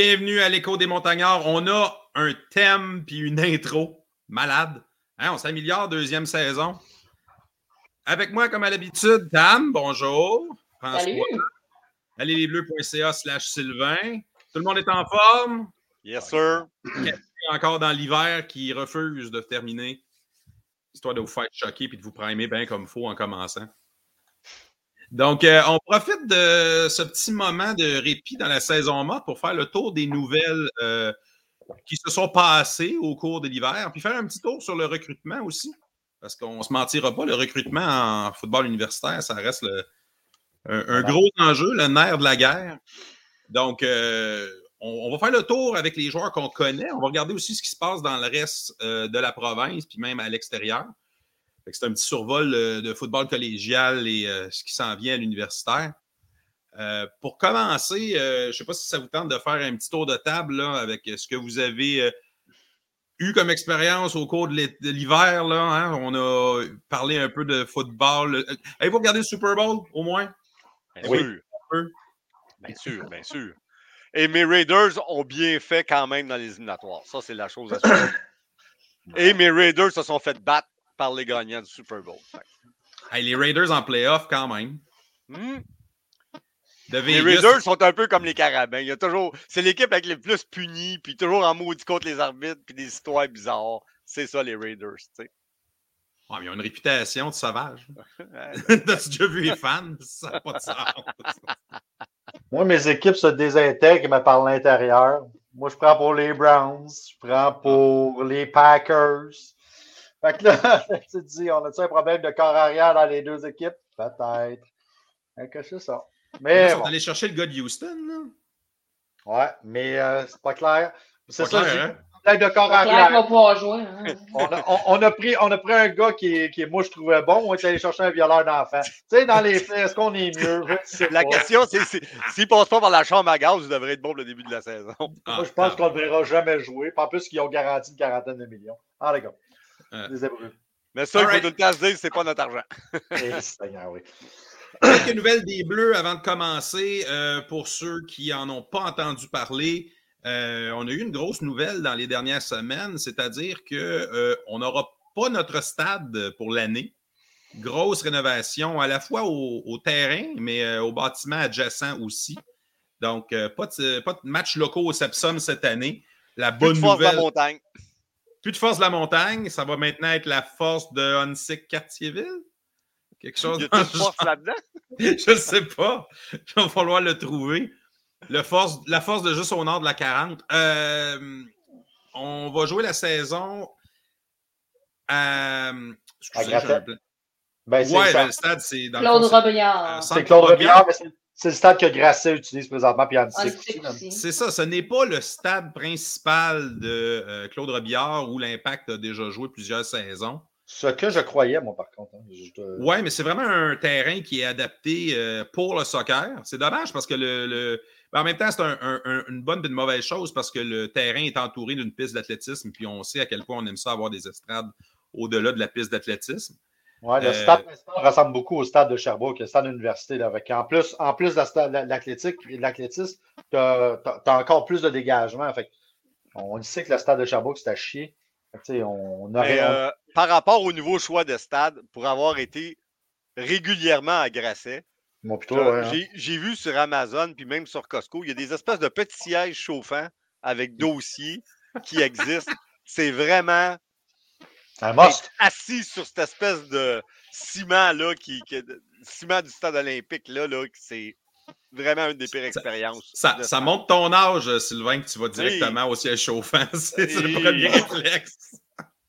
Bienvenue à l'écho des montagnards. On a un thème puis une intro malade. Hein, on s'améliore, deuxième saison. Avec moi, comme à l'habitude, Tam, bonjour. Salut. Allez lesbleus.ca slash Sylvain. Tout le monde est en forme? Yes, sir. Encore dans l'hiver qui refuse de terminer, histoire de vous faire choquer et de vous primer bien comme il faut en commençant. Donc, euh, on profite de ce petit moment de répit dans la saison morte pour faire le tour des nouvelles euh, qui se sont passées au cours de l'hiver, puis faire un petit tour sur le recrutement aussi. Parce qu'on ne se mentira pas, le recrutement en football universitaire, ça reste un, gros enjeu, le nerf de la guerre. Donc, euh, on, va faire le tour avec les joueurs qu'on connaît. On va regarder aussi ce qui se passe dans le reste de la province, puis même à l'extérieur. C'est un petit survol euh, de football collégial et euh, ce qui s'en vient à l'universitaire. Euh, pour commencer, je ne sais pas si ça vous tente de faire un petit tour de table avec ce que vous avez eu comme expérience au cours de l'hiver. Hein. On a parlé un peu de football. Avez-vous regardé le Super Bowl au moins? Bien sûr. Bien sûr, bien sûr. Et mes Raiders ont bien fait quand même dans les éliminatoires. Ça, c'est la chose à suivre. Et mes Raiders se sont fait battre par les gagnants du Super Bowl. les Raiders en playoff quand même. Hmm. Les Raiders sont un peu comme les Carabins. Il y a toujours, c'est l'équipe avec les plus punis, puis toujours en maudit contre les arbitres, puis des histoires bizarres. C'est ça, les Raiders, tu sais. ils ont une réputation de sauvage. T'as-tu déjà vu les fans? Ça n'a pas de sens. Moi, mes équipes se désintègrent, par l'intérieur. Moi, je prends pour les Browns, je prends pour les Packers, fait que là, tu te dis, on a-tu un problème de corps arrière dans les deux équipes? Peut-être. que c'est ça. Mais. Ils sont allés chercher le gars de Houston, là. Ouais, mais euh, c'est pas clair. C'est ça, clair, hein? de corps arrière. Va pouvoir jouer, hein? on, a, on, a pris, on a pris un gars qui, qui moi, je trouvais bon. On est allé chercher un violeur d'enfant. Tu sais, dans les faits, est-ce qu'on est mieux? La question, c'est s'il ne passe pas par la chambre à gaz, il devrait être bon le début de la saison. moi, je pense qu'on ne verra jamais jouer. En plus, qu'ils ont garanti une quarantaine de millions. Ah, Mais ça, il faut tout le temps se dire, c'est pas notre argent. Eh, Quelques nouvelles des Bleus avant de commencer. Euh, pour ceux qui n'en ont pas entendu parler, euh, on a eu une grosse nouvelle dans les dernières semaines, c'est-à-dire qu'on euh, n'aura pas notre stade pour l'année. Grosse rénovation à la fois au, terrain, mais au bâtiment adjacent aussi. Donc, pas, de, pas de match locaux au Sepsum cette année. La bonne nouvelle. montagne. Plus de force de la montagne, ça va maintenant être la force de Hunsick Cartierville? Quelque chose. Il y a de force là-dedans? Je ne sais pas. Il va falloir le trouver. Le force, la force de juste au nord de la 40. Euh, on va jouer la saison à. Excusez, à ben, ouais, le stade, c'est dans Claude Robillard. C'est Claude Robillard, mais c'est le stade que Grasset utilise présentement, puis C'est ça, ce n'est pas le stade principal de euh, Claude Robillard où l'Impact a déjà joué plusieurs saisons. Ce que je croyais, moi, par contre. Hein, oui, mais c'est vraiment un terrain qui est adapté euh, pour le soccer. C'est dommage parce que le. en même temps, c'est une bonne et une mauvaise chose parce que le terrain est entouré d'une piste d'athlétisme, puis on sait à quel point on aime ça avoir des estrades au-delà de la piste d'athlétisme. Oui, le euh, stade ressemble beaucoup au stade de Sherbrooke, le stade d'université. En plus, en plus de l'athlétisme, tu as, encore plus de dégagement. Fait, on sait que le stade de Sherbrooke, c'est à chier. on euh, par rapport au nouveau choix de stade, pour avoir été régulièrement à Grasset, hein. j'ai vu sur Amazon, puis même sur Costco, il y a des espèces de petits sièges chauffants avec dossiers qui existent. C'est vraiment assis sur cette espèce de ciment là, qui, ciment du stade olympique là, là c'est vraiment une des pires expériences. Ça, ça, montre ton âge, Sylvain, que tu vas directement au siège chauffant. C'est le premier réflexe.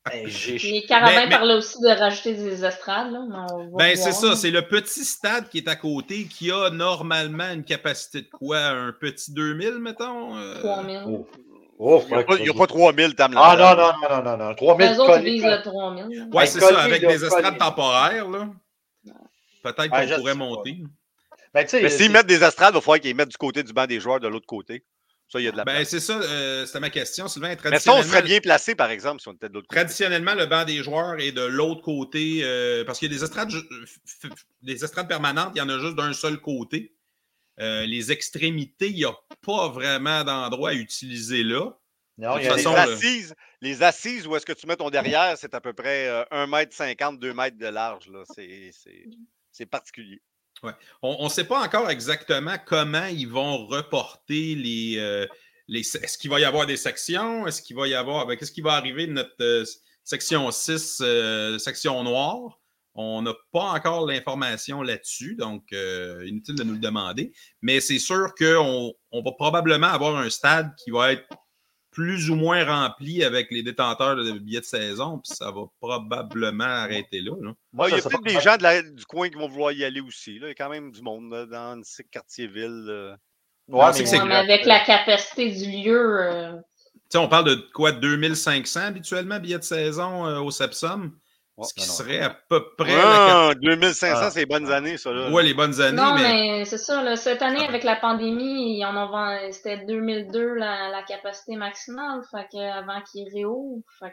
Ben, Les Carabins parlaient aussi de rajouter des estrades. Là, ben, c'est ça, c'est le petit stade qui est à côté qui a normalement une capacité de quoi? Un petit 2000, mettons? 3000. Oh, il n'y a, pas 3000 Tam Ah non, non, non, non, non, non. 3000 Les autres visent le 3000. Oui, c'est ça, avec des estrades temporaires. Peut-être qu'on pourrait monter. Ben, Mais s'ils mettent des estrades, il va falloir qu'ils mettent du côté du banc des joueurs de l'autre côté. Ça, il y a de la ben, c'est ça, euh, c'était ma question, Sylvain. Mais ça, on serait bien placé, par exemple, si on était de l'autre côté. Traditionnellement, le banc des joueurs est de l'autre côté, euh, parce qu'il y a des estrades, des estrades permanentes, il y en a juste d'un seul côté. Euh, les extrémités, il n'y a pas vraiment d'endroit à utiliser là. Non, il y a les, assises, les assises où est-ce que tu mets ton derrière, c'est à peu près 1m50, 2 mètres de large. C'est particulier. Ouais. On ne sait pas encore exactement comment ils vont reporter les. Euh, les Est-ce qu'il va y avoir des sections? Est-ce qu'il va y avoir. Ben, qu'est-ce qui va arriver de notre euh, section 6, euh, section noire? On n'a pas encore l'information là-dessus, donc inutile de nous le demander. Mais c'est sûr qu'on on va probablement avoir un stade qui va être plus ou moins rempli avec les détenteurs de billets de saison, puis ça va probablement arrêter là. il y a peut-être des gens du coin qui vont vouloir y aller aussi. Là. Il y a quand même du monde dans ces quartiers-ville. Ouais, mais, avec la capacité du lieu. Euh, on parle de quoi, 2500 habituellement, billets de saison euh, au Sepsum? Ce qui serait à peu près. Ah, 2500, ah. c'est les bonnes années, ça. Là. Oui, les bonnes années. Non, mais, c'est ça. cette année, avec la pandémie, c'était 2002 la, capacité maximale. Fait que, avant qu'il réouvre. Fait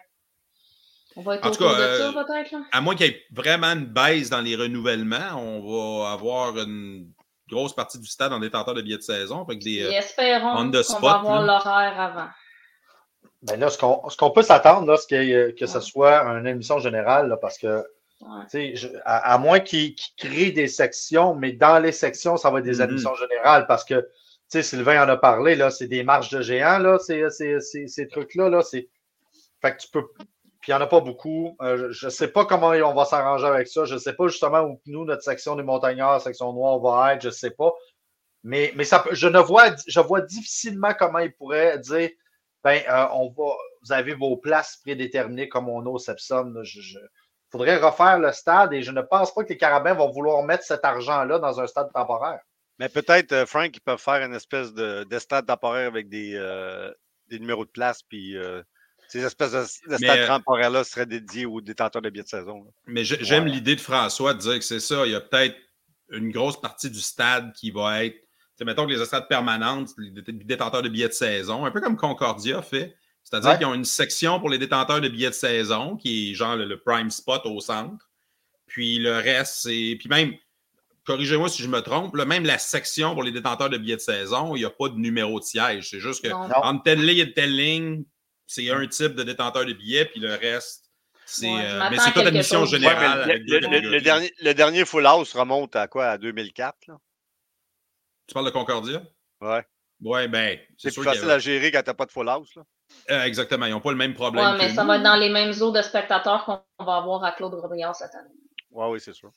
on va être en tout cas, de ça, euh, peut-être. À moins qu'il y ait vraiment une baisse dans les renouvellements, on va avoir une grosse partie du stade en détenteur de billets de saison. Fait des, Et espérons qu'on va avoir l'horaire avant. Ben là, ce qu'on peut s'attendre, c'est que, ce soit une émission générale, parce que, à, moins qu'ils créent des sections, mais dans les sections, ça va être des mm-hmm. émissions générales, parce que, tu sais, Sylvain en a parlé, là, c'est des marches de géants, là, ces, ces, trucs-là, là, c'est... Fait que tu peux... Puis il n'y en a pas beaucoup. Euh, je ne sais pas comment on va s'arranger avec ça. Je ne sais pas justement où nous, notre section des montagnards, section noire, va être. Je ne sais pas. Mais, mais ça, je ne vois, je vois difficilement comment ils pourraient dire ben, euh, on va, vous avez vos places prédéterminées comme on a au Sepsum. Il faudrait refaire le stade et je ne pense pas que les Carabins vont vouloir mettre cet argent-là dans un stade temporaire. Mais peut-être, euh, Frank, ils peuvent faire une espèce de, stade temporaire avec des, euh, numéros de place, puis ces espèces de, stades temporaires-là seraient dédiés aux détenteurs de billets de saison. Mais j'aime l'idée de François de dire que c'est ça. Il y a peut-être une grosse partie du stade qui va être mettons que les estrades permanentes, les détenteurs de billets de saison, un peu comme Concordia fait. C'est-à-dire qu'ils ont une section pour les détenteurs de billets de saison, qui est genre le, prime spot au centre. Puis le reste, c'est. Puis même, corrigez-moi si je me trompe, même la section pour les détenteurs de billets de saison, il n'y a pas de numéro de siège. C'est juste que entre telle ligne et telle ligne, c'est un type de détenteur de billets, puis le reste, c'est. Euh, mais c'est toute admission générale. le, dernier, le dernier Full House remonte à quoi? À 2004 là? Tu parles de Concordia? Ouais. Ouais, ben. C'est plus facile à gérer quand t'as pas de full house, là. Euh, exactement. Ils n'ont pas le même problème. Ouais, mais ça va être dans les mêmes eaux de spectateurs qu'on va avoir à Claude Robillard cette année. Ouais, oui, c'est sûr.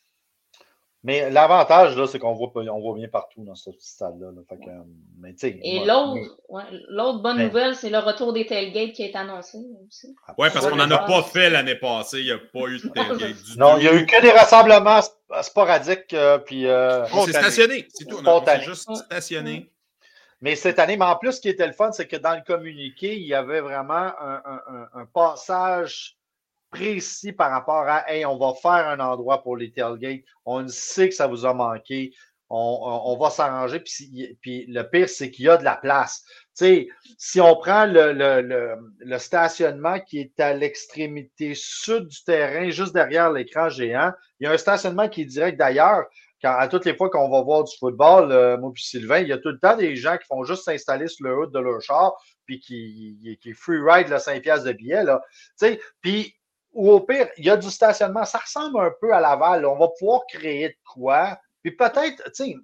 Mais l'avantage, là, c'est qu'on voit, on voit bien partout dans ce stade-là. Et l'autre bonne nouvelle, c'est le retour des tailgates qui est annoncé aussi. Oui, parce qu'on n'en a pas fait l'année passée. Il n'y a pas eu de tailgate du Non, il n'y a eu que des rassemblements Euh, puis, euh, c'est stationné, c'est tout. On a juste stationné. Mais cette année, mais en plus, ce qui était le fun, c'est que dans le communiqué, il y avait vraiment un passage précis par rapport à Hey, on va faire un endroit pour les tailgates. On sait que ça vous a manqué. On, va s'arranger. Puis, puis, le pire, c'est qu'il y a de la place. Sais, si on prend le, stationnement qui est à l'extrémité sud du terrain, juste derrière l'écran géant, il y a un stationnement qui est direct d'ailleurs. À toutes les fois qu'on va voir du football, euh, moi puis Sylvain, il y a tout le temps des gens qui font juste s'installer sur le haut de leur char, puis qui, qui free ride le 5 piastres de billet. Là. Puis ou au pire, il y a du stationnement. Ça ressemble un peu à Laval. On va pouvoir créer de quoi. Puis peut-être, tu sais,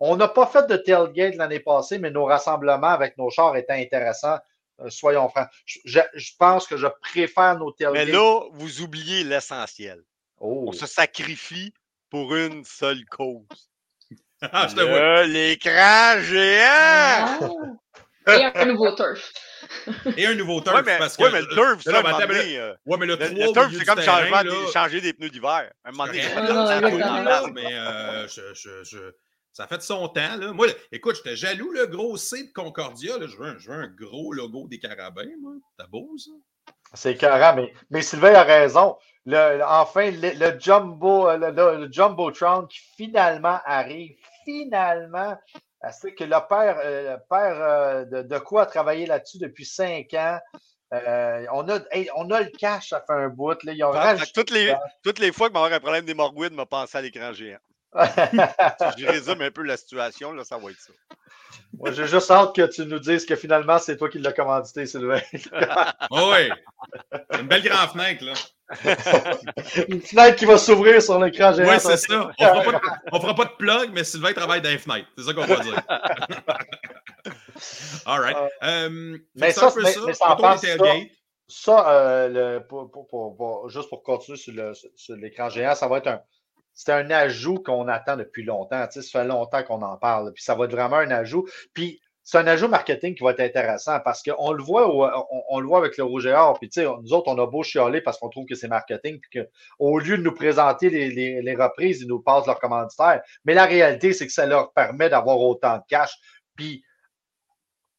on n'a pas fait de tailgate l'année passée, mais nos rassemblements avec nos chars étaient intéressants. Euh, soyons francs. Je, pense que je préfère nos tailgates. Mais là, vous oubliez l'essentiel. Oh. On se sacrifie pour une seule cause. Ah, l'écran géant! Ah. Et un nouveau turf. Et un nouveau turf. mais, parce que, ouais, mais le turf, c'est euh, ouais, mais le, le, turf, c'est comme changer, des pneus d'hiver. Un moment donné, mais euh, ça fait de son temps. Là. Moi, écoute, j'étais jaloux, le gros C de Concordia. Là. Je, veux un, je veux un gros logo des carabins. moi. T'as beau, ça? C'est carré, mais, mais Sylvain a raison. Le, enfin, le, jumbo, le, le, Jumbotron qui finalement arrive, finalement, c'est que le père, euh, père euh, de, de, quoi a travaillé là-dessus depuis cinq ans. Euh, on, a, on a le cash, ça fait un bout. Là. Ils ont toutes, les, toutes les fois que m'avoir un problème d'hémorroïde, m'a pensé à l'écran géant. je résume un peu la situation, là, ça va être ça. Moi, j'ai juste hâte que tu nous dises que finalement, c'est toi qui l'as commandité, Sylvain. oh oui. C'est une belle grande fenêtre, là. une fenêtre qui va s'ouvrir sur l'écran géant. Oui, c'est ça. On fera, pas de, fera pas de plug, mais Sylvain travaille dans les fenêtres. C'est ça qu'on va dire. All right. Euh, mais ça, mais, ça, mais ça, ça, ça euh, le, pour, pour, pour, juste pour continuer sur l'écran géant, ça va être un c'est un ajout qu'on attend depuis longtemps. Tu sais, ça fait longtemps qu'on en parle. Puis ça va être vraiment un ajout. Puis c'est un ajout marketing qui va être intéressant parce qu'on le voit on, le voit avec le rouge et or. Puis tu sais, nous autres, on a beau chialer parce qu'on trouve que c'est marketing. Puis qu'au lieu de nous présenter les, les, reprises, ils nous passent leur commanditaire. Mais la réalité, c'est que ça leur permet d'avoir autant de cash. Puis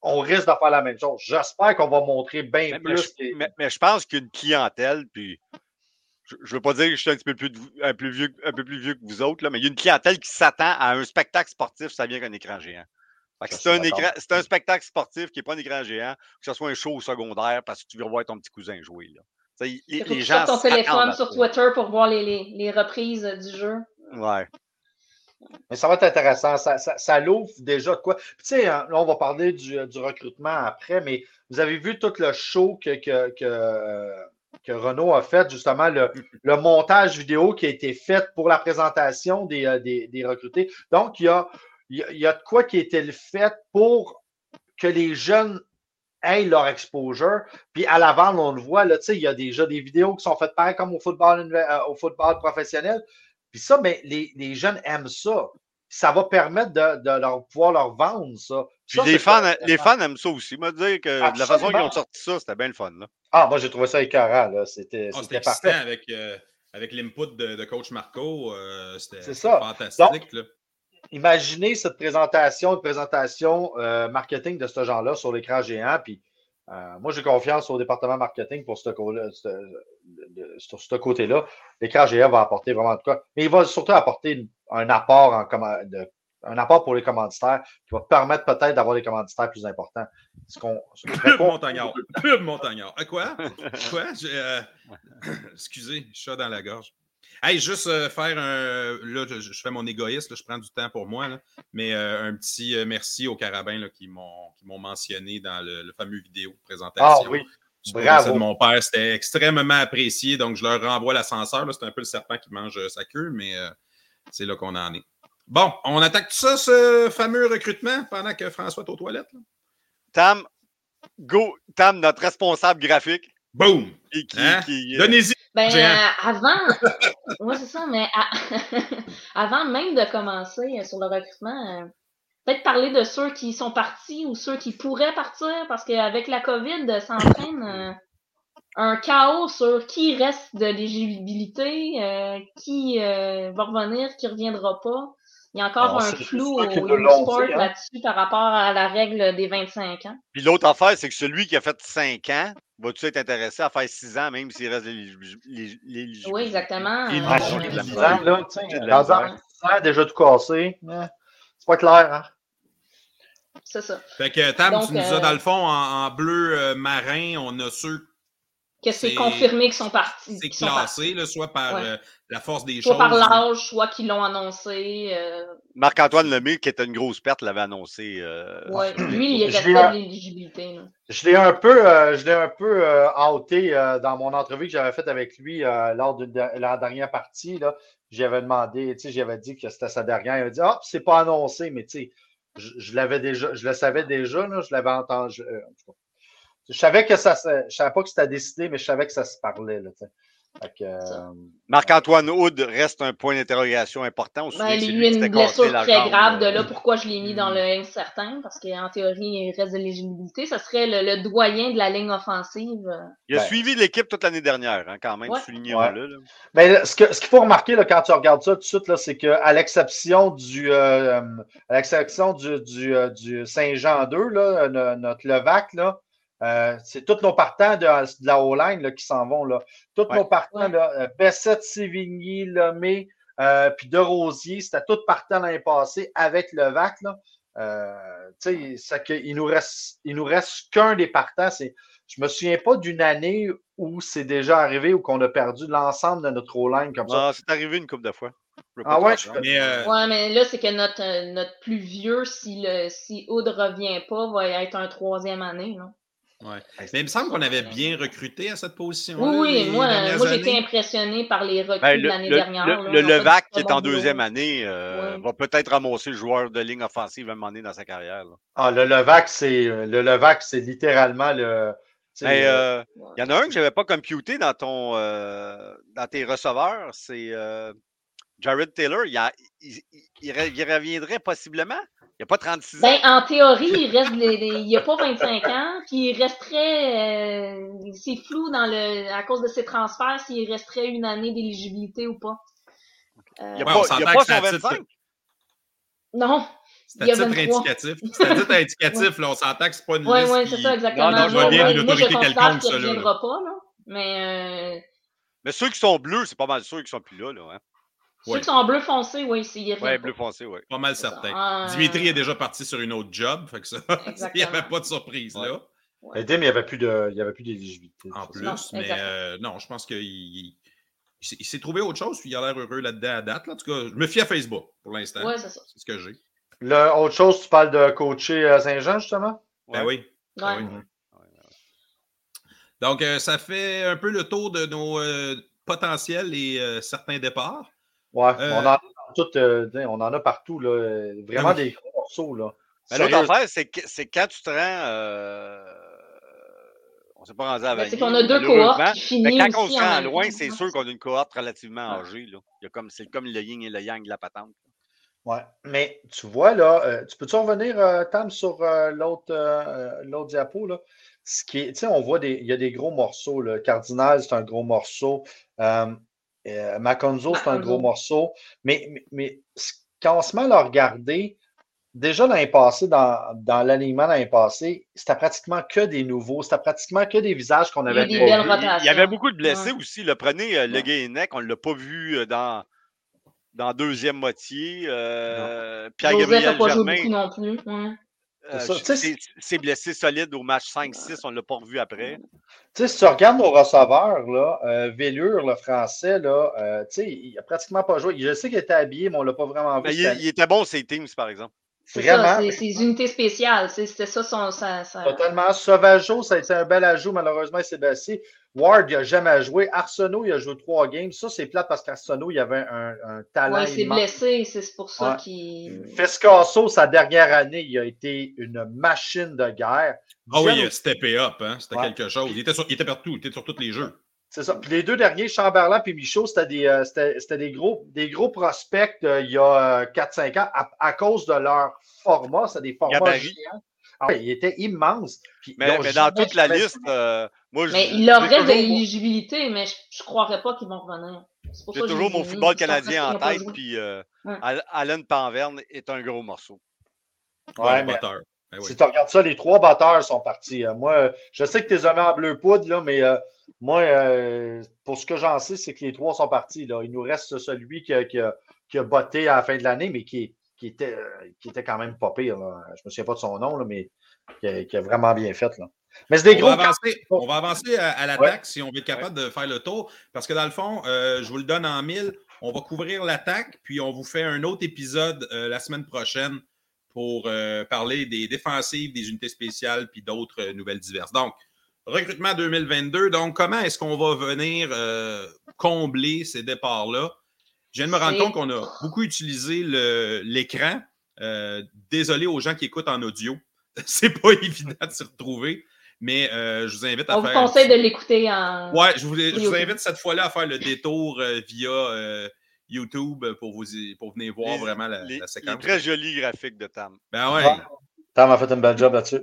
on risque de faire la même chose. J'espère qu'on va montrer bien plus. Mais, mais, je pense qu'une clientèle, puis je ne veux pas dire que je suis un petit peu plus, un peu vieux, un peu plus vieux que vous autres, là, mais il y a une clientèle qui s'attend à un spectacle sportif, ça vient qu'un écran géant. C'est un, c'est un spectacle sportif qui n'est pas un écran géant, que ce soit un show secondaire parce que tu veux voir ton petit cousin jouer. Là. Les, les gens ton téléphone sur Twitter pour voir les, les, les reprises du jeu. Ouais. Mais ça va être intéressant. Ça, ça, ça l'ouvre déjà de quoi. tu sais, hein, là, on va parler du, du, recrutement après, mais vous avez vu tout le show que, que, que euh, que Renault a fait, justement, le, montage vidéo qui a été fait pour la présentation des, euh, recrutés. Donc, il y, a, y, a, de quoi qui a été fait pour que les jeunes aient leur exposure. Puis à l'avant, on le voit, là, il y a déjà des vidéos qui sont faites pareil comme au football, euh, au football professionnel. Puis ça, les, les jeunes aiment ça ça va permettre de, de leur, pouvoir leur vendre ça. Puis les, fans, les fans aiment ça aussi. Moi, dire que de la façon qu'ils ont sorti ça, c'était bien le fun. Là. Ah, moi, j'ai trouvé ça écœurant. C'était oh, parfait. avec, euh, avec l'input de, de, coach Marco. Euh, c'était fantastique. là. Imaginez cette présentation, une présentation euh, marketing de ce genre-là sur l'écran géant. Puis euh, moi, j'ai confiance au département marketing pour ce, sur ce côté-là. L'écran géant va apporter vraiment de quoi. Mais il va surtout apporter un apport en un apport pour les commanditaires qui va permettre peut-être d'avoir des commanditaires plus importants. Ce qu'on, Pub Montagnard. Pub Montagnard. À quoi? Quoi? Euh, excusez, chat dans la gorge. Hey, juste euh, faire un. Là, je, fais mon égoïste, je prends du temps pour moi, mais euh, un petit merci aux carabins qui m'ont mentionné dans le, fameux vidéo de présentation. Ah oui. Bravo. de mon père, c'était extrêmement apprécié, donc je leur renvoie l'ascenseur. C'est un peu le serpent qui mange sa queue, mais c'est là qu'on en est. Bon, on attaque tout ça, ce fameux recrutement, pendant que François est aux toilettes. Tam, go, Tam, notre responsable graphique. Boom! Hein? Donnez-y ben, euh, avant, oui, c'est ça, mais avant même de commencer euh, sur le recrutement, euh, peut-être parler de ceux qui sont partis ou ceux qui pourraient partir, parce qu'avec la COVID, ça entraîne un chaos sur qui reste de l'éligibilité, qui va revenir, qui ne reviendra pas. Il y a encore un flou au sport hein? là-dessus par rapport à la règle des 25 ans. Puis l'autre affaire, c'est que celui qui a fait 5 ans va-tu être intéressé à faire 6 ans, même s'il reste l'éligibilité? Oui, exactement. Il euh, 6 ans, là, dans un ans, déjà tout cassé. C'est pas clair, hein? C'est ça. Fait que Tam, tu nous as, dans le fond, en, bleu euh, marin, on a ceux que c'est confirmé qu'ils sont partis. C'est classé, là, soit par euh, la force des soit choses. Soit par l'âge, soit qu'ils l'ont annoncé. Euh... Marc-Antoine Lemay, qui était une grosse perte, l'avait annoncé. Euh... Oui, lui, il restait de l'éligibilité. Je l'ai un peu, euh, je l'ai un peu euh, outé dans mon entrevue que j'avais faite avec lui lors de, la dernière partie. J'avais demandé, tu sais, j'avais dit que c'était sa dernière. Il m'a dit Ah, c'est pas annoncé, mais tu sais, je, l'avais déjà, je le savais déjà, là, je l'avais entendu. Je savais que ça je savais pas que c'était décidé, mais je savais que ça se parlait. Là, euh... Marc-Antoine Houd reste un point d'interrogation important. Ben, il y a eu une blessure très grave de là pourquoi je l'ai mis dans hmm. le incertain, parce qu'en théorie, il reste de l'éligibilité. Ce serait le, doyen de la ligne offensive. Il a ben. suivi l'équipe toute l'année dernière, hein, quand même, soulignons-le. Mais ce qu'il ce faut remarquer là, quand tu regardes ça tout de suite, c'est qu'à l'exception du, euh, à l'exception du, du, euh, du Saint-Jean 2, là, notre Levac, là, euh, c'est tous nos partants de, la O-line qui s'en vont. Là. Tous nos partants, là, euh, Bessette, Sévigny, Lemay, euh, puis De Rosier, c'était tous partants l'année passée avec le VAC. Là. Euh, ça que, il nous reste, il nous reste qu'un des partants. C'est, je me souviens pas d'une année où c'est déjà arrivé ou qu'on a perdu l'ensemble de notre O-line comme ça. C'est arrivé une couple de fois. Ah ouais, je. Mais euh, Ouais, mais là, c'est que notre, notre plus vieux, si, le, si Oud revient pas, va être un troisième année. Là. Ouais. Mais il me semble qu'on avait bien recruté à cette position-là. Oui, oui, moi, années. impressionné par les recrues Ben, de le, l'année le- dernière. le- là. Levac qui est en deuxième année euh, va peut-être ramasser le joueur de ligne offensive à un moment donné dans sa carrière. là. Ah, le Levac, c'est le Levac, c'est littéralement le. Mais euh, euh, il y en a un que je n'avais pas computé dans ton euh, dans tes receveurs, c'est euh, Jared Taylor. Il, a- il- il- il re- il reviendrait possiblement? Il n'y a pas 36 ans. Ben, en théorie, il reste les- les- il n'y a pas 25 ans, puis il resterait euh, c'est flou dans le à cause de ses transferts s'il resterait une année d'éligibilité ou pas. Euh, il n'y a Ouais, pas, il y a s'entend pas son titre- 25. non. C'est à titre 23. indicatif. C'est à titre indicatif, là. On s'entend que c'est pas une Oui, liste. oui, qui- c'est ça, exactement. Non, non, je vois moi, bien une autorité quelconque, ça, ne là. reviendra pas, là. Mais euh, Mais ceux qui sont bleus, c'est pas mal ceux qui sont plus là. là hein. Ceux Ouais. qui sont bleu foncé, oui, s'il y Ouais, bleu foncé, oui. Pas mal certain. Ah, Dimitri est déjà parti sur une autre job, fait que ça, il n'y avait pas de surprise là, mais Dim, il n'y avait plus de- il y avait plus d'éligibilité. en plus. Non, mais euh, non, je pense qu'il il, il s'est- trouvé autre chose, puis il a l'air heureux là-dedans à date. là. En tout cas, je me fie à Facebook pour l'instant. Ouais, c'est ça. C'est ce que j'ai. Autre chose, tu parles de coacher à Saint-Jean, justement? Ben Ouais. oui. Ouais. Ben oui. Donc, euh, ça fait un peu le tour de nos euh, potentiels et euh, certains départs. Ouais, Euh, on, en a tout, euh, on en a partout, là, vraiment oui. des gros morceaux. Là. Mais l'autre affaire, c'est que- c'est quand tu te rends. euh, on ne s'est pas rendu à Ben, Vanier, c'est qu'on a deux cohortes qui Mais finissent quand on se en rend loin, c'est sûr qu'on a une cohorte relativement Ouais. âgée. Là. Il y a comme, c'est comme le yin et le yang de la patente. Ouais. Mais tu vois, là, euh, tu peux-tu revenir, euh, Tam, sur euh, l'autre euh, l'autre diapo? Là? Ce qui est, tu sais, on voit des, il y a des gros morceaux. Le Cardinal, c'est un gros morceau. Euh, Maconzo, c'est un gros morceau. Mais, mais, quand on se met à le regarder, déjà l'année passée, dans, dans l'alignement l'année passée, c'était pratiquement que des nouveaux. C'était pratiquement que des visages qu'on avait pas vus. Il y avait beaucoup de blessés Ouais. aussi. Le prenez euh, le Ouais. Guénec, on ne l'a pas vu euh, dans, dans la deuxième moitié. Euh, Pierre-Gabriel n'a pas joué Germain, beaucoup non plus. Ouais. Euh, C'est c'est blessé solide au match 5-6, on ne l'a pas revu après. Tu sais, si tu regardes nos receveurs, là, euh, Vélure, le français, là, euh, tu sais, il a pratiquement pas joué. Je sais qu'il était habillé, mais on ne l'a pas vraiment vu. Mais il, était bon, ces teams, par exemple. C'est ça, Vraiment. c'est ses unités spéciales. c'est- C'était ça son. sa- Totalement. Sauvageau, ça a été un bel ajout. Malheureusement, il s'est blessé. Ward, il n'a jamais joué. Arsenault, il a joué trois games. Ça, c'est plate parce qu'Arsenault, il avait un, un talent Ouais, il s'est blessé, c'est pour ça Ouais. qu'il. Fescasso, sa dernière année, il a été une machine de guerre. Ah oui, il a steppé up, hein? c'était Ouais. quelque chose. Il était, sur, il était partout, il était sur tous les jeux. C'est ça. Puis les deux derniers, Chamberlain et Michaud, c'était des, euh, c'était- c'était des, gros, des gros prospects euh, il y a 4-5 ans à, à cause de leur format. C'est des formats géants. Ah oui, ils étaient immenses. Puis ils Mais, dans toute la liste, euh, moi, je- Mais il leur reste de l'éligibilité, mais je ne croirais pas qu'ils vont revenir. J'ai toujours mon football canadien en tête, puis euh, Ouais. Al- Allen Panverne est un gros morceau. Ouais, mais batteur. Ben oui. Si tu regardes ça, les trois batteurs sont partis. Euh, moi, je sais que tu les as mis en bleu poudre, là, mais euh, moi, euh, pour ce que j'en sais, c'est que les trois sont partis. Là. Il nous reste celui qui a, qui a- qui a botté à la fin de l'année, mais qui, qui, était, euh, qui était quand même pas pire. là. Je me souviens pas de son nom, là, mais qui a, qui a vraiment bien fait. Là. Mais c'est des On gros. va, avancer, on va avancer à, à l'attaque si on veut être capable de faire le tour. Parce que dans le fond, euh, je vous le donne en mille. On va couvrir l'attaque, puis on vous fait un autre épisode euh, la semaine prochaine pour euh, parler des défensives, des unités spéciales, puis d'autres euh, nouvelles diverses. Donc, recrutement 2022. Donc, comment est-ce qu'on va venir euh, combler ces départs-là? Je viens de me rendre compte qu'on a beaucoup utilisé l'écran. Euh, désolé aux gens qui écoutent en audio. C'est pas évident de se retrouver, mais euh, je vous invite à On vous faire. conseille de l'écouter en. Ouais, je vous, je vous YouTube. invite cette fois-là à faire le détour euh, via euh, YouTube pour, vous, y- pour venir voir Les- vraiment la, les, la les séquence. très jolis graphiques de Tam. Ben ouais. Tom a fait un bel job là-dessus.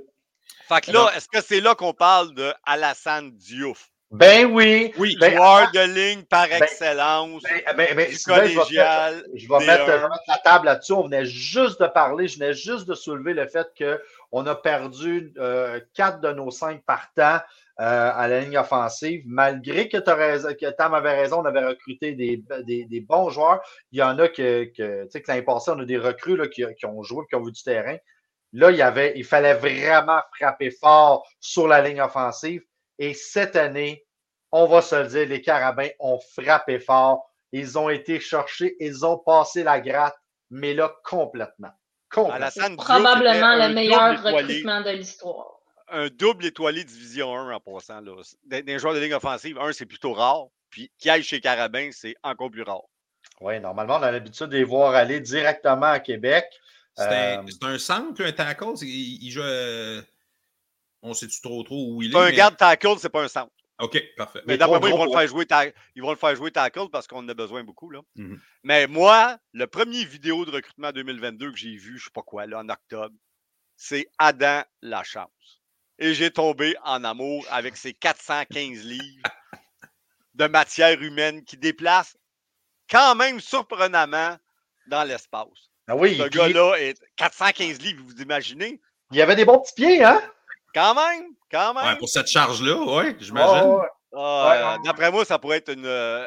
Fait que là, est-ce que c'est là qu'on parle de Alassane Diouf? Ben oui. Oui, Ben, Joueur de ligne par excellence, Ben, ben, ben, du mettre- collégial. Je vais des mettre, un. je vais mettre la table là-dessus. On venait juste de parler, je venais juste de soulever le fait qu'on a perdu euh, quatre de nos cinq partants euh, à la ligne offensive. Malgré que, raison, que Tam avait raison, on avait recruté des, des, des bons joueurs. Il y en a que, que tu sais, que l'année passée, on a des recrues là, qui, qui ont joué et qui ont vu du terrain. Là, il, y avait, il fallait vraiment frapper fort sur la ligne offensive. Et cette année, on va se le dire, les Carabins ont frappé fort. ils ont été cherchés, ils ont passé la gratte, mais là, complètement. complètement. Diop, Probablement le meilleur recrutement de l'histoire. un double étoilé Division 1 en passant. Là. Des, des joueurs de ligne offensive, un, c'est plutôt rare. Puis qui aille chez Carabin, c'est encore plus rare. Oui, normalement, on a l'habitude de les voir aller directement à Québec. C'est un, Euh, c'est un centre, un tackle. c'est- Il, il joue. euh, On sait-tu trop trop où il est? C'est un mais- garde tackle, c'est pas un centre. OK, parfait. Mais Mais d'après moi, ils vont, le faire jouer ta- ils vont le faire jouer tackle parce qu'on en a besoin beaucoup. Là. Mhm. Mais moi, le premier vidéo de recrutement 2022 que j'ai vu, je sais pas quoi, là, en octobre, c'est Adam Lachance. Et j'ai tombé en amour avec ses 415 livres de matière humaine qui déplace quand même surprenamment dans l'espace. ah oui, Ce puis gars-là est 415 livres, vous imaginez? il y avait des bons petits pieds, hein? Quand même, quand même. Ouais, pour cette charge-là, oui, j'imagine. Ouais, ouais. Ah, Ouais, euh, ouais, D'après moi, ça pourrait être une, euh,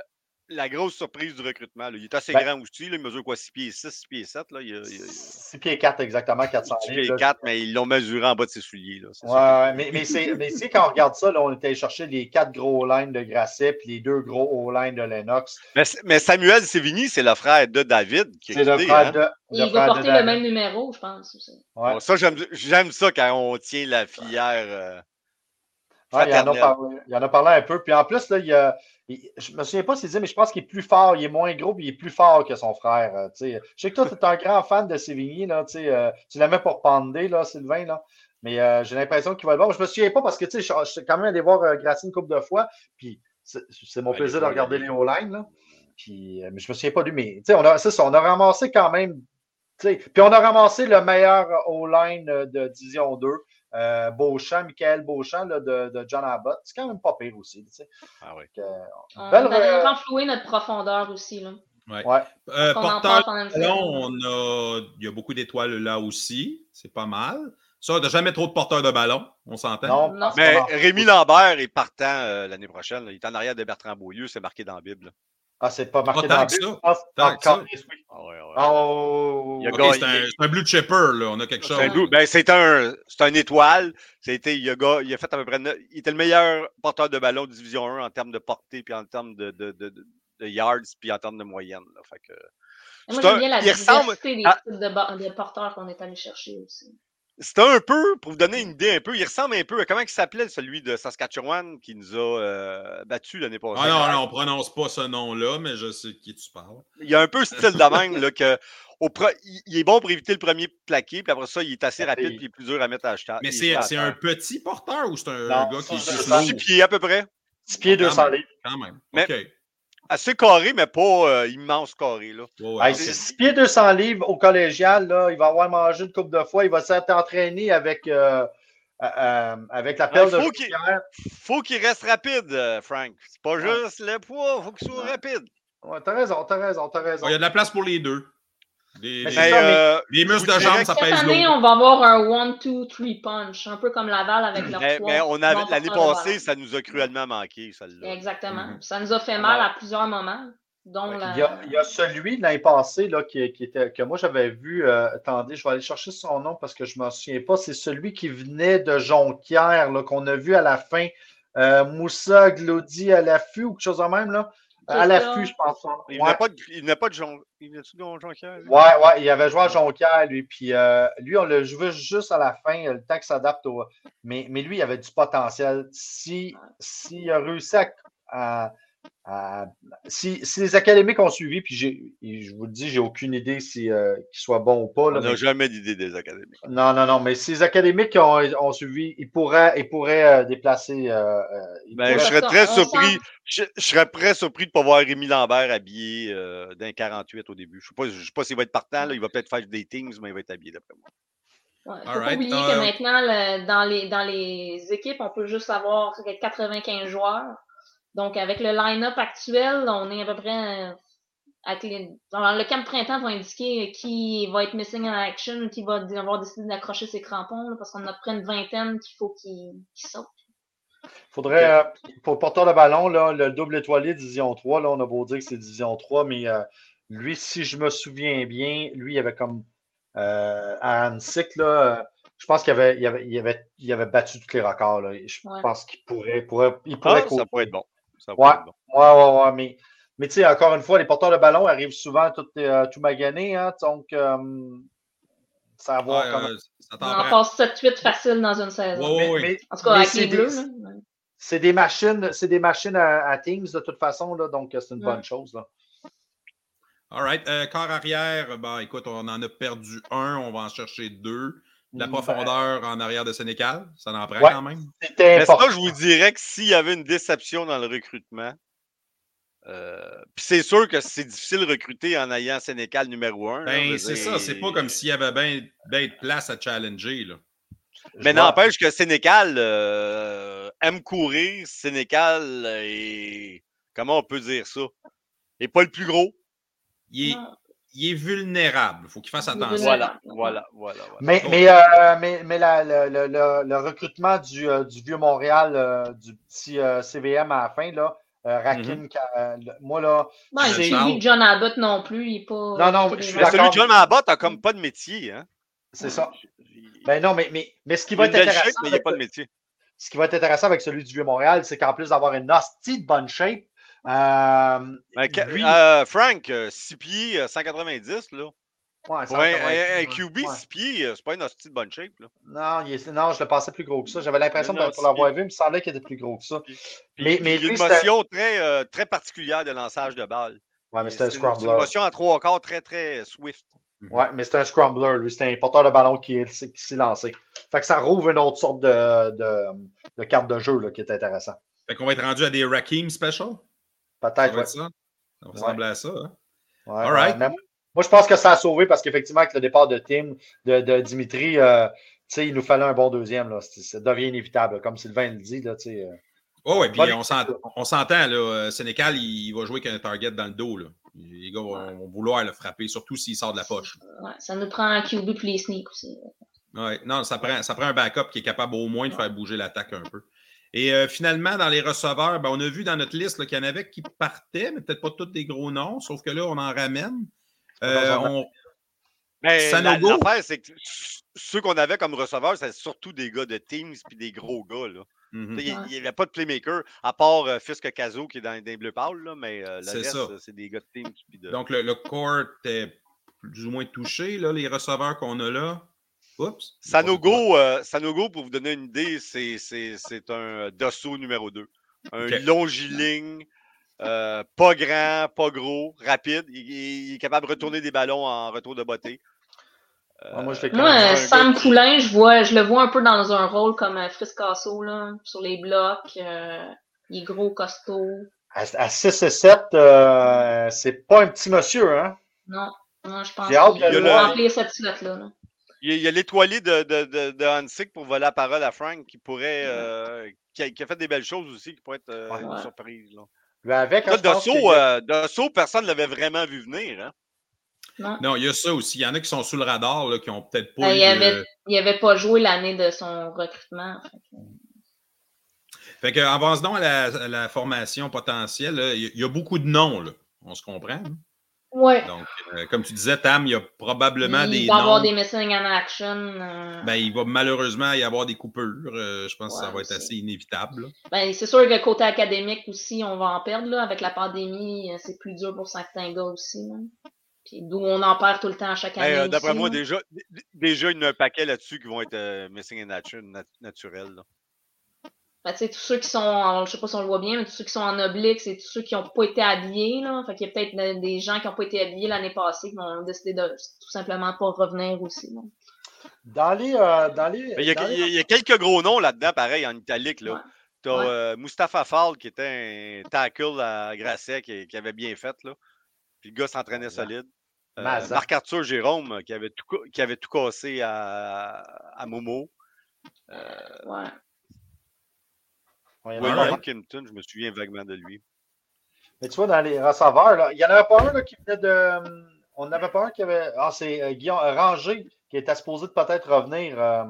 la grosse surprise du recrutement. là. Il est assez Ben- grand aussi. Là. Il mesure quoi, 6 pieds 6, 6 pieds 7. Là? Il, a- il a- 6 pieds 4 exactement, 400 6 livres. pieds là. 4, mais ils l'ont mesuré en bas de ses souliers. Là. Ouais, ouais, mais, mais c'est mais c'est quand on regarde ça, là, on était allé chercher les quatre gros lines de Grasset puis les deux gros O-line de Lennox. Mais, mais Samuel Sévigny, c'est le frère de David qui C'est le quitté, frère hein? de. le Il va porter le même numéro, je pense. aussi. Ouais. Bon, ça, j'aime j'aime ça quand on tient la filière. euh, Ouais, il, en a parlé, il en a parlé un peu. Puis en plus, là, il y a, il- je me souviens pas s'il dit, mais je pense qu'il est plus fort. Il est moins gros, puis il est plus fort que son frère. euh, je sais que toi, tu es un grand fan de Sévigny. Là, euh, tu l'aimais pour Pandé, là, Sylvain. Là. Mais euh, j'ai l'impression qu'il va le voir. Je me souviens pas parce que je je suis quand même allé voir euh, Grassi une couple de fois. Puis c'est mon Ouais, plaisir de regarder les O-line. Puis, mais je me souviens pas de lui. Mais on a, c'est ça, on a ramassé quand même. Puis on a ramassé le meilleur O-line de Division 2. Euh, Beauchamp, Michael Beauchamp là, de, de John Abbott. C'est quand même pas pire aussi. tu sais. Ah oui. Que, On Belle, a renfloué notre profondeur aussi. Là. ouais. Euh, porteur ballon, on a, il y a beaucoup d'étoiles là aussi. C'est pas mal. Ça, on n'a jamais trop de porteurs de ballon, on s'entend. Non, Non. Mais. Rémi Lambert est partant euh, l'année prochaine. là. Il est en arrière de Bertrand Beaulieu, c'est marqué dans la Bible. Ah, c'est pas marqué dans. Ah, que ça? encore, oui. Ah ouais, ouais. Oh, c'est un, blue chipper, là. On a quelque C'est chose. un, ben, c'est un, c'est un étoile. C'était, il, a, il a fait à peu près. Il était le meilleur porteur de ballon de Division 1 en termes de portée, puis en termes de, de, de, yards, puis en termes de moyenne. là. Fait que, Moi, j'aime bien la ressemble diversité des types de porteurs qu'on est allé chercher aussi. C'était un peu, pour vous donner une idée un peu, il ressemble un peu à comment il s'appelait celui de Saskatchewan qui nous a euh, battus l'année passée? Ah non, non, on prononce pas ce nom-là, mais je sais de qui tu parles. Il y a un peu style de même là, que au pre- il, est bon pour éviter le premier plaqué, puis après ça, il est assez Ah, rapide puis- il est plus dur à mettre à acheter. Mais c'est un petit porteur ou c'est un Non, gars qui est Six lourd? pieds à peu près. 10 pieds, 200 livres. Quand même. Mais- OK. Assez carré, mais pas euh, immense carré. Là. Ouais, ouais. Hey, c'est 6 pieds, 200 livres au collégial. Là. Il va avoir mangé une couple de fois. Il va s'être entraîné avec, euh, euh, avec la Ouais, pelle de faut qu'il- Jonquière. Faut qu'il reste rapide, Frank. C'est pas juste le poids, faut qu'il soit Ouais. rapide. Ouais, t'as raison, t'as raison, t'as raison. Il y a de la place pour les deux. Les, Mais les- euh, muscles vous de jambes, ça Cette pèse année, lourd. on va avoir un 1-2-3 punch, un peu comme Laval avec leur mais, mais on avait l'année passée, ça nous a cruellement manqué, celle-là. Exactement. Mhm. Ça nous a fait mal à plusieurs moments, dont la... Il y, a, il y a celui de l'année passée là, qui, qui était, que moi j'avais vu. euh, attendez, je vais aller chercher son nom parce que je ne m'en souviens pas. C'est celui qui venait de Jonquière, là, qu'on a vu à la fin. Euh, Moussa Glody à l'affût ou quelque chose de même. Là. À l'affût, je pense. Il Ouais. n'a pas de, il n'a pas de. Il lui? Ouais, ouais, il avait joué à Jonquière, lui. Puis euh, lui, on l'a joué juste à la fin, euh, le temps qu'il s'adapte au. Mais, mais lui, il avait du potentiel. Si, s'il a réussi à. à- à- si, si les académiques ont suivi, puis je vous le dis, j'ai aucune idée si, euh, qu'il soit bon ou pas. On n'a mais- jamais d'idée des académies. non, non, non, mais si les académiques ont, ont suivi, ils pourraient, ils pourraient euh, déplacer. euh, ils Ben, je serais très surpris. Je, je serais très surpris de ne pas voir Rémi Lambert habillé euh, d'un 48 au début. Je ne sais pas, je sais pas s'il va être partant. Là. Il va peut-être faire des things, mais il va être habillé d'après moi. Il ne faut oublier que maintenant, le- dans, les, dans les équipes, on peut juste avoir 95 joueurs. Donc, avec le line-up actuel, on est à peu près. euh, avec les- alors, le camp de printemps va indiquer qui va être missing in action, qui va avoir décidé d'accrocher ses crampons, là, parce qu'on a près une vingtaine qu'il faut qu'ils qu'ils sautent. faudrait, euh, pour le porteur de ballon, là, le double étoilé Division 3, là, on a beau dire que c'est Division 3, mais euh, lui, si je me souviens bien, lui, il avait comme euh, à Annecy, là, euh, je pense qu'il avait, il avait, il avait, il avait battu tous les records. Là. Je Ouais. pense qu'il pourrait, pourrait, il pourrait Ah, ça pourrait être bon. Ça Ouais. pourrait être bon. Ouais, ouais, ouais, mais, Mais tu sais, encore une fois, les porteurs de ballon arrivent souvent tout, euh, tout maganés. Hein, donc, euh, ça va Ouais, comment. euh, ça On en passe 7-8 facile dans une saison. Ouais, Mais- ouais, ouais. mais- En tout cas, avec c'est les des- Bleus. C'est des machines, c'est des machines à, à Teams de toute façon, là, donc c'est une Ouais. bonne chose. Là. All right. Euh, corps arrière, ben, écoute, on en a perdu un, on va en chercher deux. La Ben, profondeur en arrière de Sénécal, ça en prend Ouais. quand même? Mais ça, je vous dirais que s'il y avait une déception dans le recrutement, euh, puis c'est sûr que c'est difficile de recruter en ayant Sénécal numéro un. Ben, c'est ça, c'est pas comme s'il y avait bien ben de place à challenger. Là. Mais n'empêche que Sénécal euh, aime courir. Sénécal est. Comment on peut dire ça? Il n'est pas le plus gros. Il est. il est vulnérable. Il faut qu'il fasse attention. Voilà, voilà, voilà. voilà. Mais, mais, euh, mais, mais la- le, le- le- le recrutement du, euh, du Vieux-Montréal, euh, du petit euh, CVM à la fin, là, euh, Rakim, moi, là, Non, suivi de John Abbott non plus. Il est pas. Non, non, je suis Mais d'accord. celui de John Mabot n'a comme pas de métier. Hein? c'est ça. Ben non, mais, mais, mais ce qui va être intéressant. shape, mais il n'y a avec pas de métier. ce qui va être intéressant avec celui du Vieux-Montréal, c'est qu'en plus d'avoir une hostie de bonne shape, Mais lui- euh, Frank, 6 pieds, euh, 190, là. ouais, un, 190, un- un ouais. QB, Ouais. 6 pieds, euh, c'est pas une hostie de bonne shape. Là. Non, il est- non, je le pensais plus gros que ça. J'avais l'impression, pour l'avoir vu, il me semblait qu'il était plus gros que ça. Puis Mais, mais il y a lui, une motion très, euh, très particulière de lançage de balle. ouais, mais c'était un C'est une, c'est une scrambler. motion à trois quarts très, très swift. Ouais, mais c'était un scrambler. Lui, c'était un porteur de ballon qui, qui s'est lancé. Fait que ça rouvre une autre sorte de, de, de carte de jeu là, qui est intéressant. Fait qu'on va être rendu à des Rakim special. Ça Peut-être, va ouais. être ça. Ça ressemble à ça. hein. Ouais, All right. moi, je pense que ça a sauvé parce qu'effectivement, avec le départ de Tim, de, de Dimitri, euh, tu sais, il nous fallait un bon deuxième. Là. Ça devient inévitable. Comme Sylvain le dit, là, euh, Oh, ouais, puis on s'ent- on s'entend, là. euh, Sénécal, il va jouer avec un target dans le dos. Là. Les gars vont, vont vouloir le frapper, surtout s'il sort de la poche. Ouais, ça nous prend un QB pour les sneaks aussi. Ouais, non, ça prend, ça prend un backup qui est capable au moins de faire bouger l'attaque un peu. Et euh, finalement, dans les receveurs, ben, on a vu dans notre liste qu'il y en avait qui partaient, mais peut-être pas tous des gros noms, sauf que là, on en ramène. Euh, on- Mais l'affaire, c'est que ceux qu'on avait comme receveurs, c'est surtout des gars de Teams puis des gros gars. Là. Mhm. Sais, Il n'y avait pas de playmaker, à part euh, Fisk Caso qui est dans des bleus pâles, là, mais euh, le C'est reste, ça. euh, c'est des gars de Teams. de... Donc, le, le court est plus ou moins touché, là, les receveurs qu'on a là. Oups. Sanogo, euh, Sanogo, pour vous donner une idée, c'est, c'est, c'est un Dosso numéro 2. Un Ok. longiligne, euh, pas grand, pas gros, rapide. Il, il est capable de retourner des ballons en retour de beauté. Ah, moi, je Moi, euh, Sam gars- Poulain, je, vois, je le vois un peu dans un rôle comme euh, Friscasso, là, sur les blocs. euh, il est gros, costaud. à, à 6 et 7, euh, c'est pas un petit monsieur, hein? Non, non je pense J'ai hâte qu'il de le- va remplir cette slot-là. là. Il y a, il y a l'étoilé de, de, de, de Hansik pour voler la parole à Frank qui pourrait. euh, qui, a, qui a fait des belles choses aussi, qui pourrait être euh, Ouais. une surprise. Là. Mais avec, a- euh, personne ne l'avait vraiment vu venir. Hein? Non. Non, il y a ça aussi. Il y en a qui sont sous le radar, là, qui ont peut-être pas Ben, eu il, de- avait, pas joué l'année de son recrutement. fait que- Fait que, avance donc à la, à la formation potentielle. là. Il y a- il y a beaucoup de noms, là. On se comprend. hein? Ouais. Donc, euh, comme tu disais, Tam, il y a probablement il des va y avoir des missing in action. euh, Ben, il va malheureusement y avoir des coupures. Euh, je pense que ça va être assez inévitable. là. Ben, c'est sûr que côté académique aussi, on va en perdre. Là. Avec la pandémie, c'est plus dur pour certains gars aussi. là. Puis d'où on en perd tout le temps à chaque année. Ben, euh, D'après moi, là. déjà, déjà, il y en a un paquet là-dessus qui vont être euh, missing in action nat- naturel. là. Ben, tu sais, tous ceux qui sont, en- je sais pas si on le voit bien, mais tous ceux qui sont en oblique, c'est tous ceux qui n'ont pas été habillés. Là. Fait qu'il y a peut-être de- des gens qui n'ont pas été habillés l'année passée qui vont décider de tout simplement pas revenir aussi. là. Dans les. euh, dans les, Mais Il y, a, dans les- il y a- il y a quelques gros noms là-dedans, pareil, en italique. Là. Ouais. Tu Ouais. as Mustapha Fall, qui était un tackle à Grasset, qui, qui avait bien fait. Là. Puis le gars s'entraînait solide. Euh. Marc-Arthur Jérôme, euh, qui avait tout, qui avait tout cassé à, à Momo. Ouais. Ouais, il y en a Will pas Alright. mal. Wilkinson, je me souviens vaguement de lui. Mais tu vois, dans les receveurs, là, il n'y en avait pas un là, qui venait de. On n'avait pas un qui avait. Ah, c'est euh, Guillaume euh, Ranger qui était supposé de peut-être revenir. euh,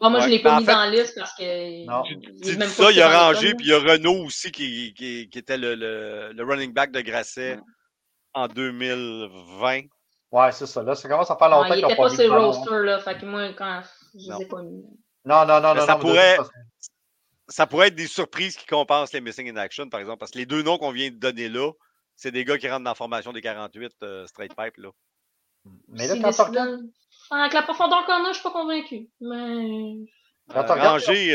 Bon, moi, je Ouais, l'ai pas ben, en mis fait- dans la liste parce que. Non. il- il dis même pas ça, il y a Rangé, puis il y a Renault aussi qui, qui, qui était le, le, le running back de Grasset Ouais. en 2020. Ouais, c'est ça. Là, ça commence à faire longtemps Ouais, il n'ont était pas pas vu sur de le ballon, hein. roster, là. Fait que moi, quand je Non. les ai pas mis. Non, non, non, Mais non. ça non, pourrait-. Ça pourrait être des surprises qui compensent les missing in action, par exemple, parce que les deux noms qu'on vient de donner là, C'est des gars qui rentrent dans la formation des 48 euh, straight pipe. Là. Mais là, quand tu décident- regardes, Avec la profondeur qu'on a, je suis pas convaincu. Mais.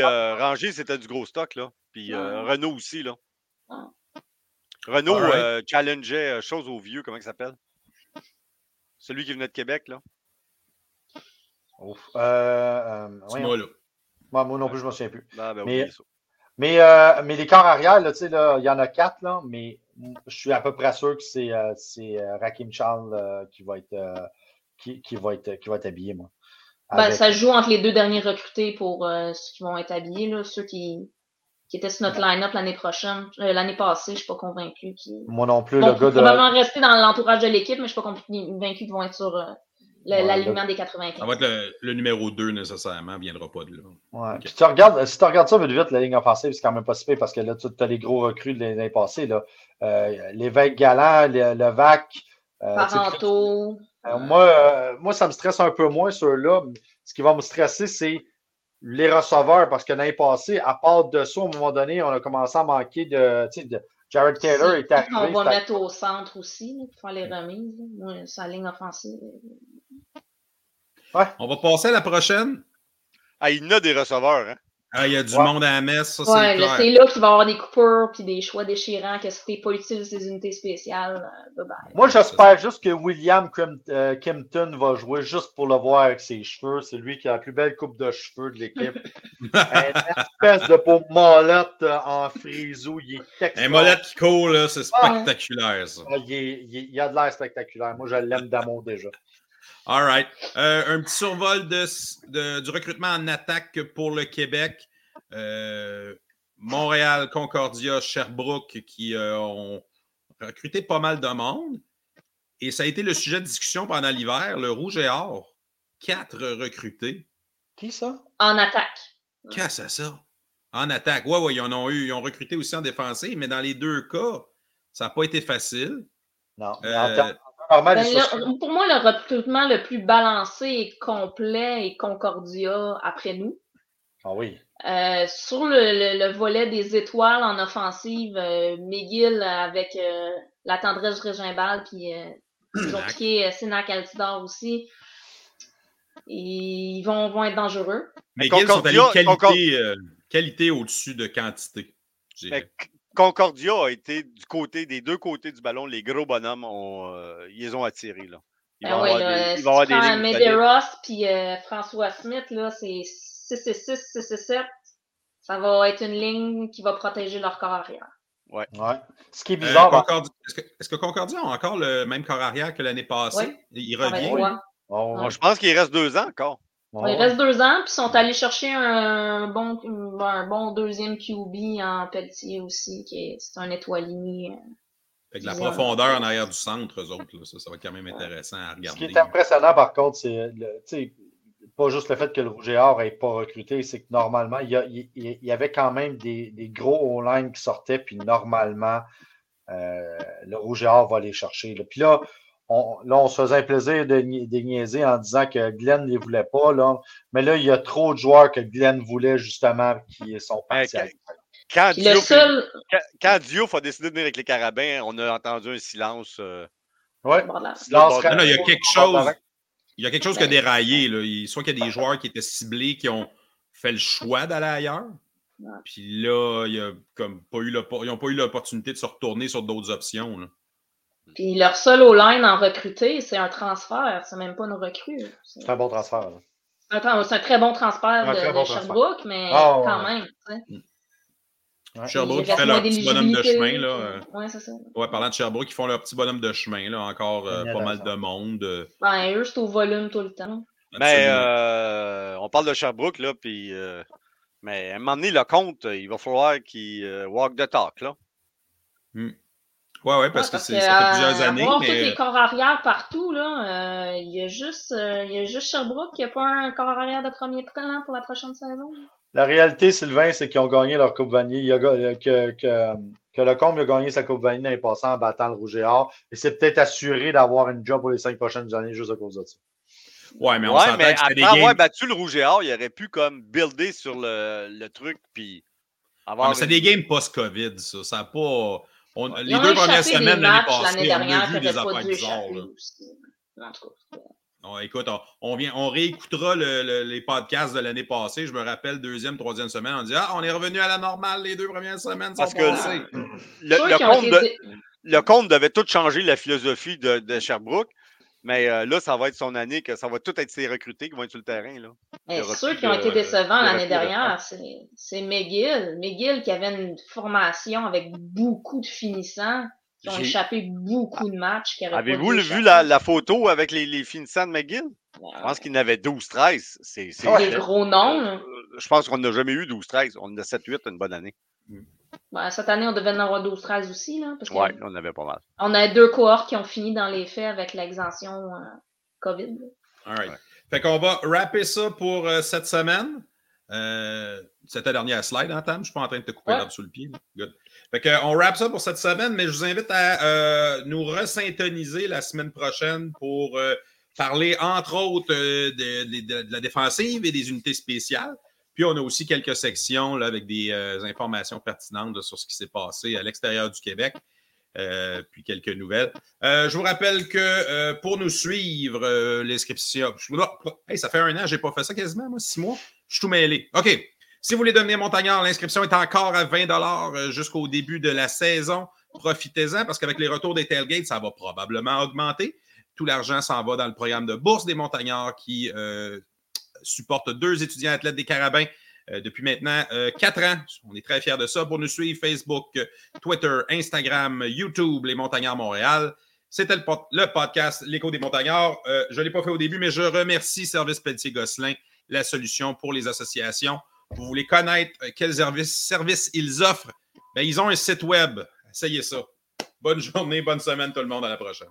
Euh, euh, Ranger, c'était du gros stock. Là. Puis euh. Renault aussi. Là. Ouais. Renault euh, challengeait euh, chose au vieux, comment il s'appelle? Celui qui venait de Québec, là. Ouf, euh, euh, moi, là. Moi, moi non plus, je me souviens plus. Ah, ben, Mais- ça. Mais, euh, mais les corps arrière, là, tu sais, là, il y en a quatre, là, mais je suis à peu près sûr que c'est euh, c'est, euh, Rakim Charles euh, qui, va être, euh, qui, qui, va être, qui va être habillé, moi. Ben, Avec- ça joue entre les deux derniers recrutés pour euh, ceux qui vont être habillés, là, ceux qui, qui étaient sur notre line-up l'année prochaine. Euh, l'année passée, je suis pas convaincu qu'ils Moi non plus, le gars de. probablement rester dans l'entourage de l'équipe, mais je suis pas convaincu qu'ils vont être sur euh, le- Ouais, l'alignement des 95. Ça va être le, le numéro 2 nécessairement, ne viendra pas de là. Ouais. Puis tu regardes, si tu regardes ça vite, vite, la ligne offensive, c'est quand même pas si pire parce que là, tu as les gros recrues de l'année passée. Là. Euh, L'évêque Galant, le, le VAC. euh. Euh, moi, euh, moi, ça me stresse un peu moins, ceux-là. Ce qui va me stresser, c'est les receveurs, parce que l'année passée, à part de ça, à un moment donné, on a commencé à manquer de. de Jared Taylor est arrivé. On va fait- mettre au centre aussi, là, pour faire les remises. sa ligne offensive. On va passer à la prochaine. Ah, il y en a des receveurs. Hein? Ah, il y a du Ouais. monde à la messe, ça Ouais, c'est là, clair. c'est là qu'il va y avoir des coupures puis des choix déchirants que si t'es pas utile des unités spéciales, euh, bye bye. Moi, j'espère juste que William Crim- euh, Kimpton va jouer juste pour le voir avec ses cheveux. C'est lui qui a la plus belle coupe de cheveux de l'équipe. Une espèce de beau molette euh, en frisou. Il est Un molette qui court, là, c'est spectaculaire, ça. Ah, il, est- il est- il a de l'air spectaculaire. Moi, je l'aime d'amour déjà. All right. Euh, un petit survol de, de- du recrutement en attaque pour le Québec. Euh, Montréal, Concordia, Sherbrooke qui euh, ont recruté pas mal de monde. Et ça a été le sujet de discussion pendant l'hiver. Le Rouge et Or, quatre recrutés. Qui ça? En attaque. Qu'est-ce que c'est ça? En attaque. Oui, oui, ils en ont eu. Ils ont recruté aussi en défensive, mais dans les deux cas, ça n'a pas été facile. Non. Euh, En termes- normal, Ben, pour moi, le recrutement le plus balancé et complet est Concordia après nous. Ah oui. Euh, sur le, le- le volet des étoiles en offensive, euh, McGill avec euh, la tendresse Régimbal, puis euh, piqué euh, Sénac Altidor aussi. Ils vont, vont être dangereux. Ils sont allés Concordia- qualité, euh, qualité au-dessus de quantité. Mais Concordia a été du côté des deux côtés du ballon. Les gros bonhommes, ont, euh, ils les ont attirés. Là. Il va Ben y oui, avoir là, des, si avoir des. Medeiros puis euh, François Smith, là, c'est 6 6 6 7 Ça va être une ligne qui va protéger leur corps arrière. Ouais. Ce qui est Euh, bizarre. hein. Concordia- Est-ce que, est-ce que Concordia a encore le même corps arrière que l'année passée? Oui. Il revient? Oh, je pense qu'il reste deux ans encore. Oh, Il reste deux ans, puis ils sont allés chercher un bon, un bon deuxième QB en Pelletier aussi, qui est, c'est un étoilier. Avec la Ouais. profondeur en arrière du centre, eux autres. là. Ça, ça va être quand même intéressant à Ce qui regarder. est impressionnant, par contre, c'est le- tu sais, pas juste le fait que le Rouge et Or n'ait pas recruté, c'est que normalement, il y, a- il- il y avait quand même des, des gros O-line qui sortaient, puis normalement, euh, le Rouge et Or va les chercher. là. Puis là on, là, on se faisait plaisir de, de niaiser en disant que Glenn ne les voulait pas. Là. Mais là, il y a trop de joueurs que Glenn voulait justement qui sont partis. Hey, avec. Quand Diouf, seul. quand, quand Diouf a décidé de venir avec les carabins, on a entendu un silence. euh, Ouais. Bon, là. Silence Non, non, il y a quelque chose. Il y a quelque chose qui a déraillé. Là. Il- soit qu'il y a des joueurs qui étaient ciblés qui ont fait le choix d'aller ailleurs. Puis là, il y a comme pas eu ils n'ont pas eu l'opportunité de se retourner sur d'autres options. là. Puis leur seul O-line en recruté, c'est un transfert, c'est même pas une recrue. C'est un bon transfert. un, c'est un très bon transfert Un de, très de bon transfert. Sherbrooke, mais Ah, quand ouais. même. tu sais. Ouais. Sherbrooke qui fait leur petit bonhomme de chemin. Là, euh, Ouais, c'est ça. ouais, parlant de Sherbrooke, qui font leur petit bonhomme de chemin. Là, encore euh, pas mal ça. de monde. euh, Ben, eux, c'est au volume tout le temps. Mais euh, on parle de Sherbrooke, là, puis. euh, mais à un moment donné, le compte, il va falloir qu'il euh, walk the talk, là. Ouais, ouais, parce Ouais, que c'est- ça fait euh, plusieurs années. Avoir tous Mais... les corps arrière partout, là, euh, il y a juste, euh, il y a juste Sherbrooke qui n'a pas un corps arrière de premier plan pour la prochaine saison. La réalité, Sylvain, c'est qu'ils ont gagné leur Coupe Vanier. Il y a, que, que, que le Combe a gagné sa Coupe Vanier l'année passée en battant le Rouge et Or. Et c'est peut-être assuré d'avoir une job pour les cinq prochaines années juste à cause de ça. Ouais, mais on ouais, s'entend mais que c'était après des avoir games. battu le Rouge et Or, il aurait pu comme builder sur le, le truc, puis Ouais, avoir. mais c'est une- des games post-COVID, ça. Ça a pas. On- les deux premières semaines l'année matchs passée, l'année on a vu des affaires bizarres. Non, écoute, on, on vient, on réécoutera le- le- les podcasts de l'année passée. Je me rappelle, deuxième, troisième semaine, on dit Ah, on est revenu à la normale les deux premières semaines. Parce que passées. Le, compte de- le devait tout changer la philosophie de, de Sherbrooke. Mais euh, là, ça va être son année que ça va tout être ses recrutés qui vont être sur le terrain. Là. Ceux qui ont été décevants l'année dernière, c'est c'est McGill. McGill qui avait une formation avec beaucoup de finissants, qui ont échappé beaucoup de matchs. Avez-vous vu la, la photo avec les, les finissants de McGill? Je Ouais. pense qu'il y en avait 12-13. C'est, Des gros noms. Euh, Je pense qu'on n'a jamais eu 12-13. On en a 7-8 une bonne année. Ben, cette année, on devait en avoir 12-13 aussi. Là, parce que Ouais, on avait pas mal. On a deux cohortes qui ont fini dans les faits avec l'exemption euh, COVID. All right. Ouais. Fait qu'on va rapper ça pour euh, cette semaine. Euh, C'était ta dernière slide, hein, Tam? Je ne suis pas en train de te couper Ouais. l'herbe sous le pied. Good. Fait qu'on on rappe ça pour cette semaine, mais je vous invite à euh, nous resyntoniser la semaine prochaine pour euh, parler, entre autres, euh, de, de- de la défensive et des unités spéciales. Puis on a aussi quelques sections là, avec des euh, informations pertinentes sur ce qui s'est passé à l'extérieur du Québec. Euh, puis quelques nouvelles. Euh, je vous rappelle que pour nous suivre, l'inscription. Ça fait un an, je n'ai pas fait ça quasiment, moi, six mois. Je suis tout mêlé. OK. Si vous voulez devenir montagnard, l'inscription est encore à 20 euh, jusqu'au début de la saison. Profitez-en parce qu'avec les retours des tailgates, ça va probablement augmenter. Tout l'argent s'en va dans le programme de bourse des montagnards qui supporte deux étudiants athlètes des Carabins euh, depuis maintenant euh, quatre ans. On est très fiers de ça. Pour nous suivre, Facebook, Twitter, Instagram, YouTube, Les Montagnards Montréal. C'était le, pod- le podcast L'écho des montagnards. Euh, je ne l'ai pas fait au début, mais je remercie Service Pelletier-Gosselin, la solution pour les associations. Vous voulez connaître quels services, services ils offrent? Ben, ils ont un site web. Essayez ça. Bonne journée, bonne semaine tout le monde. À la prochaine.